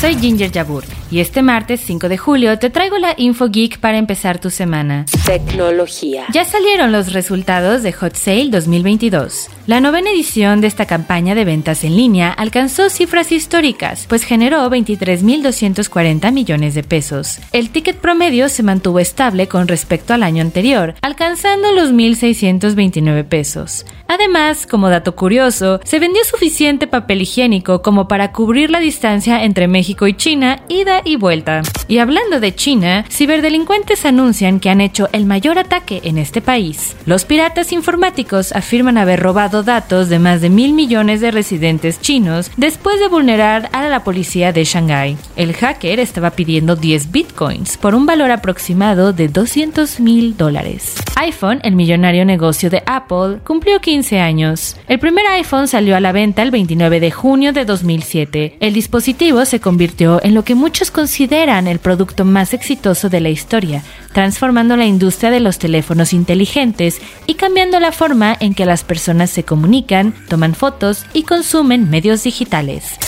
Soy Ginger Yabur y este martes 5 de julio te traigo la Info Geek para empezar tu semana. Tecnología. Ya salieron los resultados de Hot Sale 2022. La novena edición de esta campaña de ventas en línea alcanzó cifras históricas, pues generó 23.240 millones de pesos. El ticket promedio se mantuvo estable con respecto al año anterior, alcanzando los 1.629 pesos. Además, como dato curioso, se vendió suficiente papel higiénico como para cubrir la distancia entre México y China, ida y vuelta. Y hablando de China, ciberdelincuentes anuncian que han hecho el mayor ataque en este país. Los piratas informáticos afirman haber robado datos de más de mil millones de residentes chinos después de vulnerar a la policía de Shanghái. El hacker estaba pidiendo 10 bitcoins por un valor aproximado de 200 mil dólares. iPhone, el millonario negocio de Apple, cumplió 15 años. El primer iPhone salió a la venta el 29 de junio de 2007. El dispositivo se convirtió en lo que muchos consideran el producto más exitoso de la historia, transformando la industria de los teléfonos inteligentes y cambiando la forma en que las personas se comunican, toman fotos y consumen medios digitales.